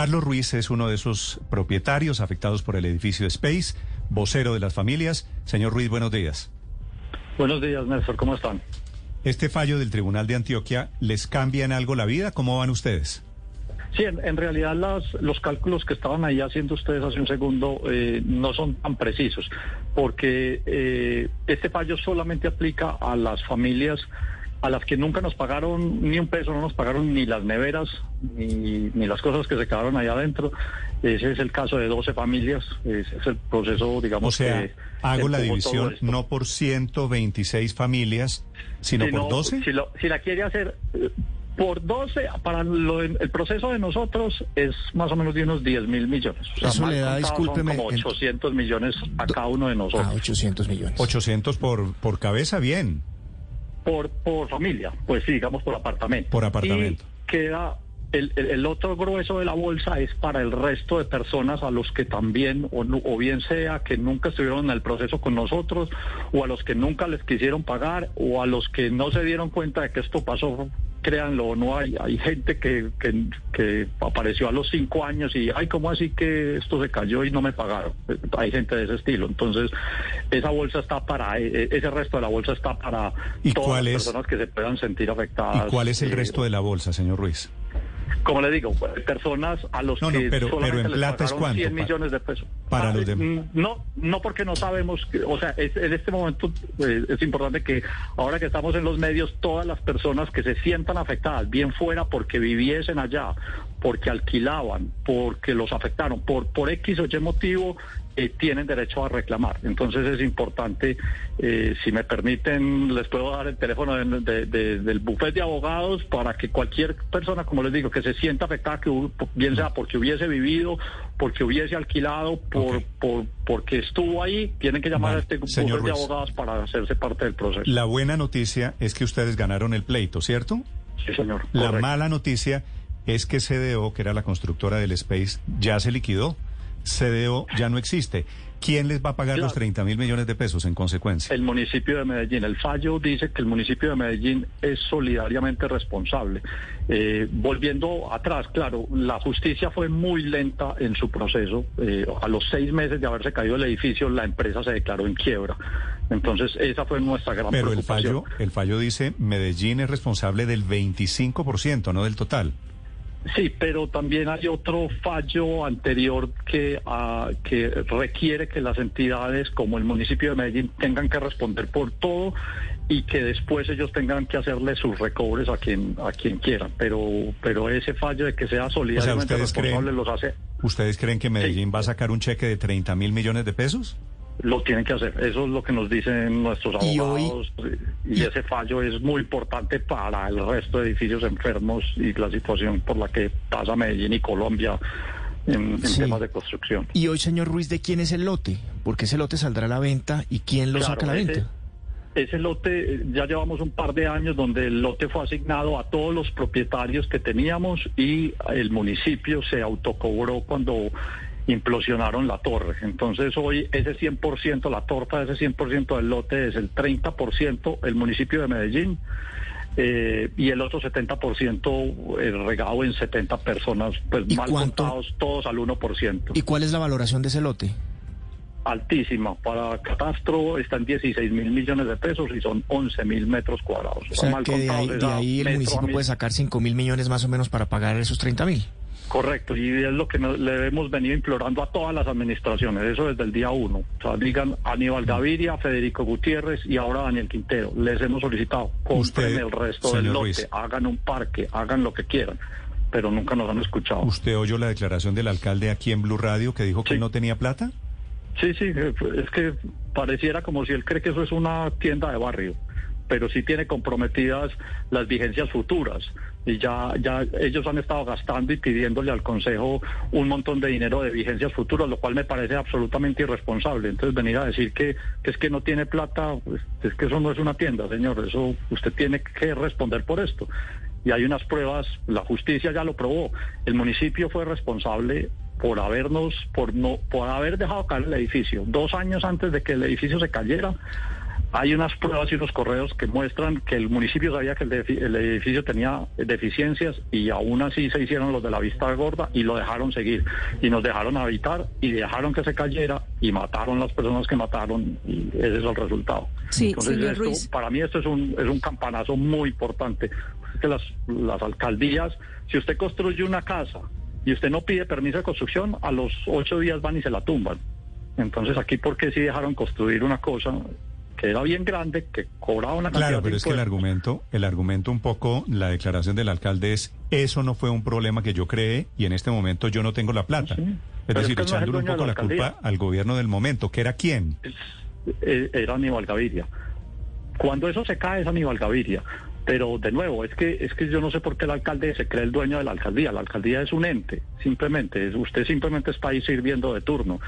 Carlos Ruiz es uno de esos propietarios afectados por el edificio Space, vocero de las familias. Señor Ruiz, buenos días. Buenos días, Néstor, ¿cómo están? ¿Este fallo del Tribunal de Antioquia les cambia en algo la vida? ¿Cómo van ustedes? Sí, en, realidad los cálculos que estaban ahí haciendo ustedes hace un segundo eh, no son tan precisos, porque eh, este fallo solamente aplica a las familias a las que nunca nos pagaron ni un peso, no nos pagaron ni las neveras, ni, ni las cosas que se quedaron ahí adentro. Ese es el caso de 12 familias, ese es el proceso, digamos. O sea, hago la división no por 126 familias, sino por 12. Si, si la quiere hacer eh, por 12, para el proceso de nosotros es más o menos de unos 10 mil millones. O sea, Eso le da, discúlpeme. como 800 millones a cada uno de nosotros. Ah, 800 millones. 800 por, por cabeza, bien por, por familia, pues sí, digamos por apartamento. Por apartamento. Y queda el, el, otro grueso de la bolsa es para el resto de personas a los que también, o, o, bien sea que nunca estuvieron en el proceso con nosotros, o a los que nunca les quisieron pagar, o a los que no se dieron cuenta de que esto pasó créanlo o no, hay, hay gente que, que, apareció a los cinco años y, ay, ¿cómo así que esto se cayó y no me pagaron? Hay gente de ese estilo. Entonces, esa bolsa está para, e, e, ese resto de la bolsa está para todas las personas que se puedan sentir afectadas. ¿Y cuál es el resto de la bolsa, señor Ruiz? Como le digo, personas a los que pero, pero en plata es cuánto 100 millones de pesos. Para los ah, demás. Mm, no, no porque no sabemos, o sea, en este momento eh, es importante que ahora que estamos en los medios, todas las personas que se sientan afectadas, bien fuera porque viviesen allá, porque alquilaban, porque los afectaron, por, por X o Y motivo, eh, tienen derecho a reclamar. Entonces es importante, eh, si me permiten, les puedo dar el teléfono del bufete de abogados para que cualquier persona, como les digo, que se sienta afectada, que bien sea porque hubiese vivido, porque hubiese alquilado, por, por porque estuvo ahí, tienen que llamar a este bufete de abogados para hacerse parte del proceso. La buena noticia es que ustedes ganaron el pleito, ¿cierto? Sí, señor. La mala noticia es que CDO, que era la constructora del Space, ya se liquidó. CDO ya no existe. ¿Quién les va a pagar los 30 mil millones de pesos en consecuencia? El municipio de Medellín. El fallo dice que el municipio de Medellín es solidariamente responsable. Eh, volviendo atrás, claro, la justicia fue muy lenta en su proceso. Eh, a los seis meses de haberse caído el edificio, la empresa se declaró en quiebra. Entonces, esa fue nuestra gran Pero el fallo, el fallo dice Medellín es responsable del 25%, no del total. Sí, pero también hay otro fallo anterior que, uh, que requiere que las entidades como el municipio de Medellín tengan que responder por todo y que después ellos tengan que hacerle sus recobres a quien a quien quieran. Pero pero ese fallo de que sea solidariamente responsable los hace. ¿Ustedes creen que Medellín va a sacar un cheque de 30 mil millones de pesos? Lo tienen que hacer. Eso es lo que nos dicen nuestros abogados. Y, ese fallo es muy importante para el resto de edificios enfermos y la situación por la que pasa Medellín y Colombia en, temas de construcción. Y hoy, señor Ruiz, ¿de quién es el lote? Porque ese lote saldrá a la venta y quién lo saca a la venta. Ese lote, ya llevamos un par de años donde el lote fue asignado a todos los propietarios que teníamos y el municipio se autocobró cuando implosionaron la torre. Entonces hoy ese 100%, la torta de ese 100% del lote es el 30% el municipio de Medellín eh, y el otro 70% el eh, regado en 70 personas, pues mal contados todos al 1%. ¿Y cuál es la valoración de ese lote? altísima. Para catastro están 16 mil millones de pesos y son 11 mil metros cuadrados. O sea que de ahí, el municipio puede sacar 5 mil millones más o menos para pagar esos 30 mil. Correcto, y es lo que le hemos venido implorando a todas las administraciones, eso desde el día uno. O sea, digan Aníbal Gaviria, Federico Gutiérrez y ahora Daniel Quintero. Les hemos solicitado, compren el resto del lote, hagan un parque, hagan lo que quieran, pero nunca nos han escuchado. ¿Usted oyó la declaración del alcalde aquí en Blue Radio que dijo que no tenía plata? Sí, sí, es que pareciera como si él cree que eso es una tienda de barrio pero sí tiene comprometidas las vigencias futuras. Y ya, ya ellos han estado gastando y pidiéndole al Consejo un montón de dinero de vigencias futuras, lo cual me parece absolutamente irresponsable. Entonces venir a decir que, es que no tiene plata, pues, es que eso no es una tienda, señor. Eso usted tiene que responder por esto. Y hay unas pruebas, la justicia ya lo probó. El municipio fue responsable por habernos, por no, por haber dejado caer el edificio. Dos años antes de que el edificio se cayera, hay unas pruebas y unos correos que muestran que el municipio sabía que el, edificio tenía deficiencias y aún así se hicieron los de la vista gorda y lo dejaron seguir. Y nos dejaron habitar y dejaron que se cayera y mataron las personas que mataron y ese es el resultado. Sí, Entonces, para mí esto es un, es un campanazo muy importante. que las, las alcaldías, si usted construye una casa y usted no pide permiso de construcción, a los ocho días van y se la tumban. Entonces aquí, ¿por qué si dejaron construir una cosa que era bien grande, que cobraba una cantidad Claro, pero es que el argumento, el argumento un poco, la declaración del alcalde es, eso no fue un problema que yo creé y en este momento yo no tengo la plata. Es decir, echándole un poco la, culpa al gobierno del momento, que era quién? Eh, era Aníbal Gaviria. Cuando eso se cae es Aníbal Gaviria. Pero de nuevo, es que es que yo no sé por qué el alcalde se cree el dueño de la alcaldía. La alcaldía es un ente, simplemente. Usted simplemente está ahí sirviendo de turno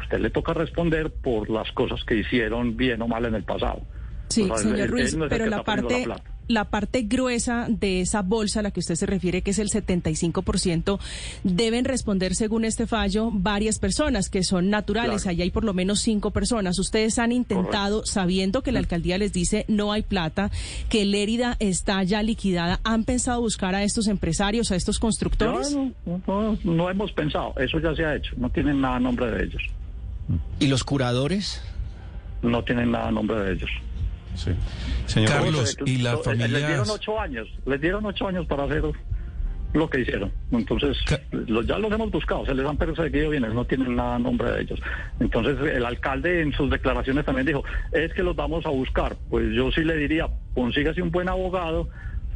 usted le toca responder por las cosas que hicieron bien o mal en el pasado. Sí, señor Ruiz, pero la parte, la, parte gruesa de esa bolsa a la que usted se refiere, que es el 75%, deben responder, según este fallo, varias personas que son naturales. Allá hay por lo menos cinco personas. Ustedes han intentado, sabiendo que la alcaldía les dice no hay plata, que Lérida está ya liquidada, ¿han pensado buscar a estos empresarios, a estos constructores? No, no, no hemos pensado. Eso ya se ha hecho. No tienen nada a nombre de ellos. ¿Y los curadores? No tienen nada a nombre de ellos. Sí. Señor Carlos, ¿y la familia? Les dieron ocho años, les dieron ocho años para hacer lo que hicieron. Entonces, ya los hemos buscado, se les han perseguido bienes, no tienen nada a nombre de ellos. Entonces, el alcalde en sus declaraciones también dijo, es que los vamos a buscar. Pues yo sí le diría, consígase un buen abogado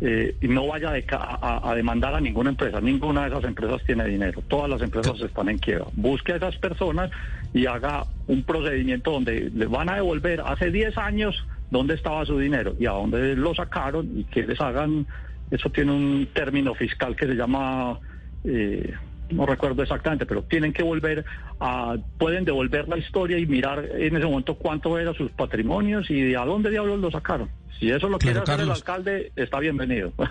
eh, y no vaya a, demandar a ninguna empresa. Ninguna de esas empresas tiene dinero. Todas las empresas están en quiebra. Busque a esas personas y haga un procedimiento donde le van a devolver hace 10 años dónde estaba su dinero y a dónde lo sacaron y que les hagan. Eso tiene un término fiscal que se llama. Eh, no recuerdo exactamente, pero tienen que volver a, pueden devolver la historia y mirar en ese momento cuánto eran sus patrimonios y de a dónde diablos lo sacaron. Si eso lo quiere hacer el alcalde, está bienvenido.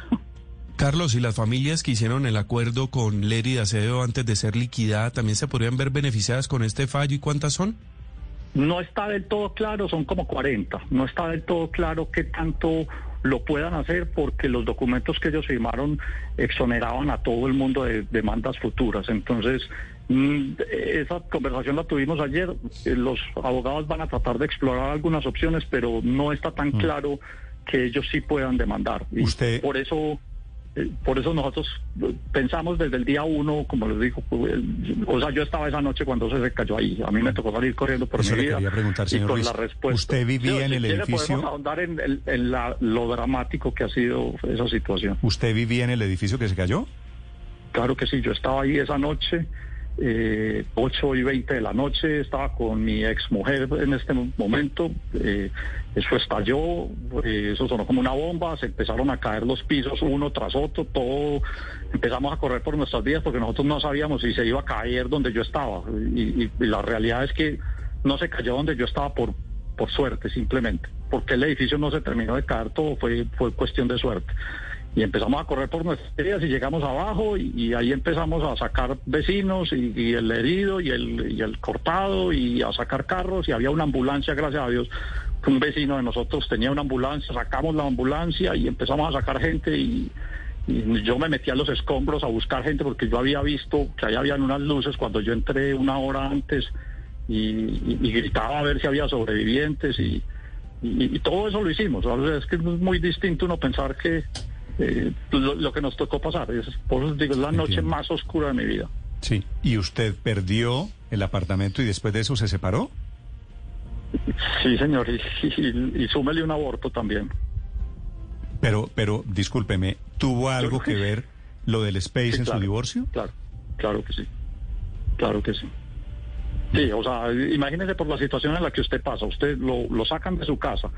Carlos, ¿y las familias que hicieron el acuerdo con Leri Acevedo antes de ser liquidada también se podrían ver beneficiadas con este fallo y cuántas son? No está del todo claro, son como 40. No está del todo claro qué tanto lo puedan hacer porque los documentos que ellos firmaron exoneraban a todo el mundo de demandas futuras. Entonces, mm, esa conversación la tuvimos ayer. Eh, los abogados van a tratar de explorar algunas opciones, pero no está tan mm. claro que ellos sí puedan demandar. Y Usted... por eso por eso nosotros pensamos desde el día uno, como les digo, pues, o sea, yo estaba esa noche cuando se cayó ahí. A mí me tocó salir corriendo por mi vida. preguntar, señor y con la respuesta. ¿Usted vivía en el edificio? Podemos ahondar en, en lo dramático que ha sido esa situación. ¿Usted vivía en el edificio que se cayó? Claro que sí, yo estaba ahí esa noche eh, 8 y 20 de la noche, estaba con mi ex mujer en este momento, eh, eso estalló, eh, eso sonó como una bomba, se empezaron a caer los pisos uno tras otro, todo, empezamos a correr por nuestras vidas porque nosotros no sabíamos si se iba a caer donde yo estaba. Y, la realidad es que no se cayó donde yo estaba por, por suerte simplemente, porque el edificio no se terminó de caer, todo fue, fue cuestión de suerte y empezamos a correr por nuestras vías y llegamos abajo y, ahí empezamos a sacar vecinos y, el herido y el, y cortado y a sacar carros y había una ambulancia, gracias a Dios, un vecino de nosotros tenía una ambulancia, sacamos la ambulancia y empezamos a sacar gente y, yo me metí a los escombros a buscar gente porque yo había visto que ahí habían unas luces cuando yo entré una hora antes y, gritaba a ver si había sobrevivientes y, todo eso lo hicimos. es que es muy distinto uno pensar que eh, lo, que nos tocó pasar. Es, por eso digo, es la noche más oscura de mi vida. Sí. ¿Y usted perdió el apartamento y después de eso se separó? Sí, señor. Y, y, súmele un aborto también. Pero, pero, discúlpeme, ¿tuvo algo que ver lo del Space en su divorcio? Claro, claro que sí. Claro que sí. Sí, o sea, imagínese por la situación en la que usted pasa. Usted lo, lo sacan de su casa.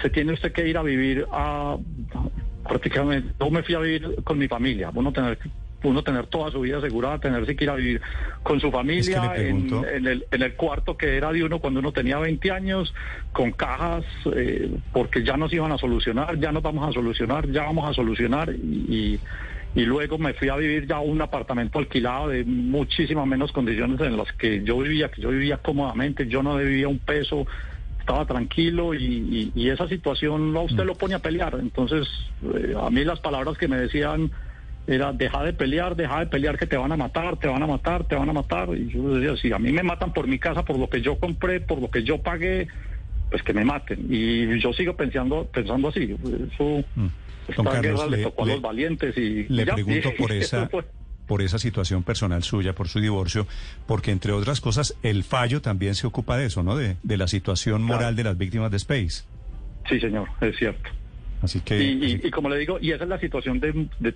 Se tiene usted que ir a vivir a prácticamente, yo me fui a vivir con mi familia, uno tener uno tener toda su vida asegurada, tener que ir a vivir con su familia en, el, en el cuarto que era de uno cuando uno tenía 20 años, con cajas, eh, porque ya nos iban a solucionar, ya nos vamos a solucionar, ya vamos a solucionar y, y luego me fui a vivir ya a un apartamento alquilado de muchísimas menos condiciones en las que yo vivía, que yo vivía cómodamente, yo no debía un peso, estaba tranquilo y, esa situación a usted lo pone a pelear. Entonces, eh, a mí las palabras que me decían era deja de pelear, deja de pelear que te van a matar, te van a matar, te van a matar. Y yo decía, si a mí me matan por mi casa, por lo que yo compré, por lo que yo pagué, pues que me maten. Y yo sigo pensando, pensando así. Eso, mm. esta guerra le, tocó a los valientes y... Le pregunto por esa por esa situación personal suya, por su divorcio, porque entre otras cosas el fallo también se ocupa de eso, ¿no? De, la situación moral de las víctimas de Space. Sí, señor, es cierto. Así que... Y, como le digo, y esa es la situación de,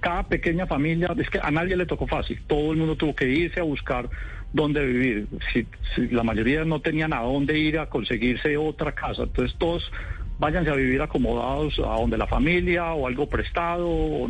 cada pequeña familia, es que a nadie le tocó fácil, todo el mundo tuvo que irse a buscar dónde vivir, si, la mayoría no tenían a dónde ir a conseguirse otra casa, entonces todos váyanse a vivir acomodados a donde la familia o algo prestado,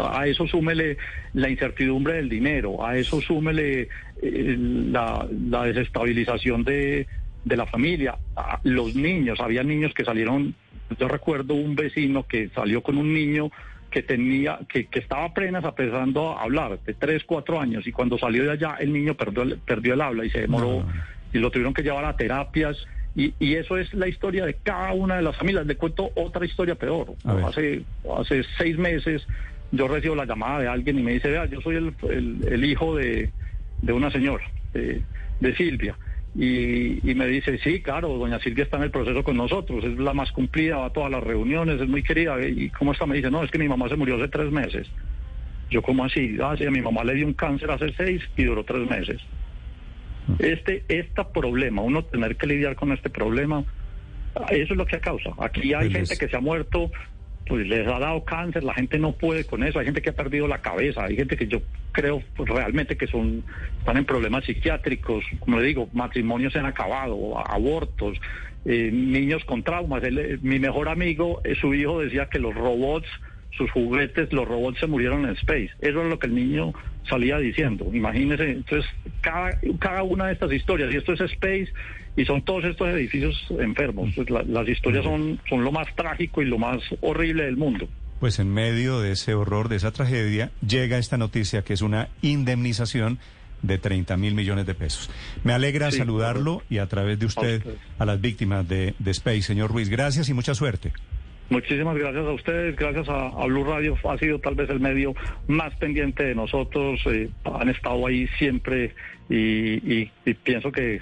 a eso súmele la incertidumbre del dinero, a eso súmele eh, la, desestabilización de, la familia, los niños, había niños que salieron, yo recuerdo un vecino que salió con un niño que tenía, que, que estaba apenas empezando a hablar, de 3, 4 años, y cuando salió de allá el niño perdió el, perdió el habla y se demoró, y lo tuvieron que llevar a terapias, y, y, eso es la historia de cada una de las familias. Le cuento otra historia peor. Hace, hace seis meses yo recibo la llamada de alguien y me dice, vea, yo soy el, el, hijo de, de, una señora, de, Silvia. Y, y, me dice, sí, claro, doña Silvia está en el proceso con nosotros, es la más cumplida, va a todas las reuniones, es muy querida. ¿Y cómo está? Me dice, no, es que mi mamá se murió hace tres meses. Yo, ¿cómo así? Ah, sí, a mi mamá le dio un cáncer hace seis y duró tres meses. Este, este problema, uno tener que lidiar con este problema, eso es lo que ha causa. Aquí hay gente que se ha muerto pues les ha dado cáncer, la gente no puede con eso, hay gente que ha perdido la cabeza, hay gente que yo creo realmente que son están en problemas psiquiátricos, como le digo, matrimonios se han acabado, abortos, eh, niños con traumas. Eh, mi mejor amigo, eh, su hijo decía que los robots, sus juguetes, los robots se murieron en space. Eso es lo que el niño salía diciendo. Imagínese, entonces cada, cada una de estas historias, y esto es space, y son todos estos edificios enfermos. Pues las historias son, son lo más trágico y lo más horrible del mundo. Pues en medio de ese horror, de esa tragedia, llega esta noticia que es una indemnización de 30 mil millones de pesos. Me alegra saludarlo y a través de usted a, las víctimas de, de Space. Señor Ruiz, gracias y mucha suerte. Muchísimas gracias a ustedes, gracias a, Blue Radio, ha sido tal vez el medio más pendiente de nosotros, eh, han estado ahí siempre y, pienso que,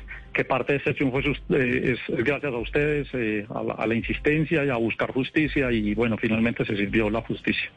parte de este triunfo es, eh, gracias a ustedes, eh, a la insistencia y a buscar justicia y bueno, finalmente se sirvió la justicia.